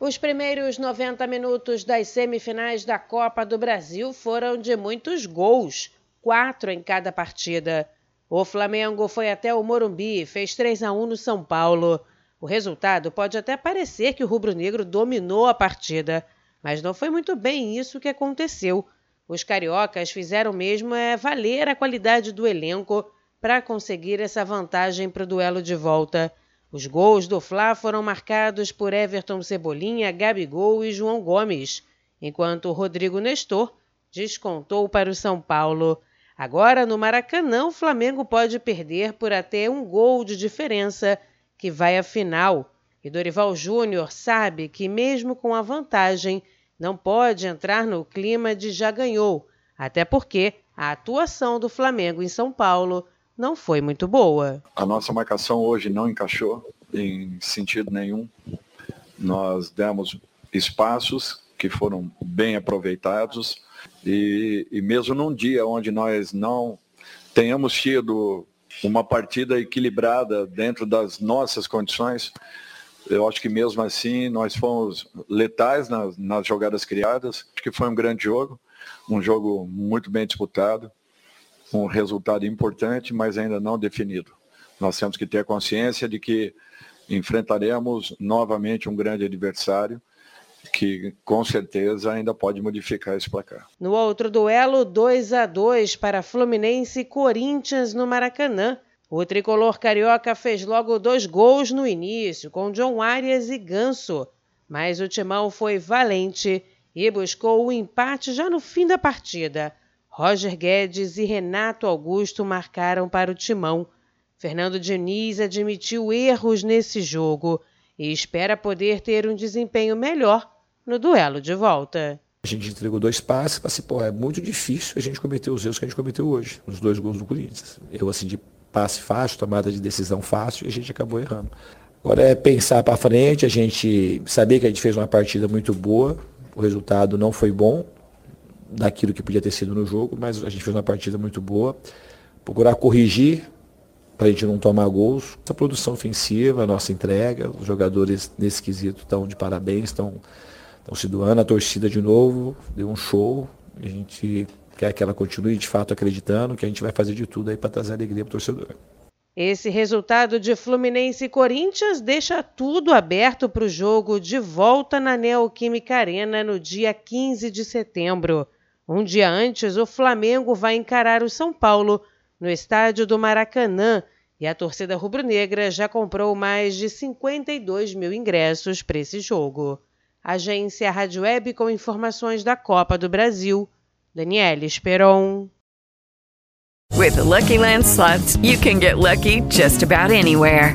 Os primeiros 90 minutos das semifinais da Copa do Brasil foram de muitos gols, quatro em cada partida. O Flamengo foi até o Morumbi, fez 3 a 1 no São Paulo. O resultado pode até parecer que o rubro-negro dominou a partida, mas não foi muito bem isso que aconteceu. Os cariocas fizeram mesmo é valer a qualidade do elenco para conseguir essa vantagem para o duelo de volta. Os gols do Fla foram marcados por Everton Cebolinha, Gabigol e João Gomes, enquanto Rodrigo Nestor descontou para o São Paulo. Agora, no Maracanã, o Flamengo pode perder por até um gol de diferença, que vai à final. E Dorival Júnior sabe que, mesmo com a vantagem, não pode entrar no clima de já ganhou, até porque a atuação do Flamengo em São Paulo não foi muito boa. A nossa marcação hoje não encaixou em sentido nenhum. Nós demos espaços que foram bem aproveitados e, e mesmo num dia onde nós não tenhamos tido uma partida equilibrada dentro das nossas condições, eu acho que mesmo assim nós fomos letais nas, nas jogadas criadas. Acho que foi um grande jogo, um jogo muito bem disputado um resultado importante, mas ainda não definido. Nós temos que ter consciência de que enfrentaremos novamente um grande adversário que com certeza ainda pode modificar esse placar. No outro duelo, 2 a 2 para Fluminense e Corinthians no Maracanã. O tricolor carioca fez logo dois gols no início, com John Arias e Ganso, mas o timão foi valente e buscou o empate já no fim da partida. Roger Guedes e Renato Augusto marcaram para o timão. Fernando Diniz admitiu erros nesse jogo e espera poder ter um desempenho melhor no duelo de volta. A gente entregou dois passes, passei, pô, é muito difícil a gente cometer os erros que a gente cometeu hoje, nos dois gols do Corinthians. Eu, assim, de passe fácil, tomada de decisão fácil, e a gente acabou errando. Agora é pensar para frente, a gente saber que a gente fez uma partida muito boa, o resultado não foi bom, daquilo que podia ter sido no jogo, mas a gente fez uma partida muito boa. Procurar corrigir para a gente não tomar gols. Essa produção ofensiva, a nossa entrega, os jogadores nesse quesito estão de parabéns, estão, estão se doando. A torcida de novo deu um show. A gente quer que ela continue de fato acreditando que a gente vai fazer de tudo aí para trazer alegria para o torcedor. Esse resultado de Fluminense e Corinthians deixa tudo aberto para o jogo de volta na Neoquímica Arena no dia 15 de setembro. Um dia antes, o Flamengo vai encarar o São Paulo no estádio do Maracanã e a torcida rubro-negra já comprou mais de 52 mil ingressos para esse jogo. Agência Rádio Web com informações da Copa do Brasil. Daniela Esperon. With the Lucky Land slots, you can get lucky just about anywhere.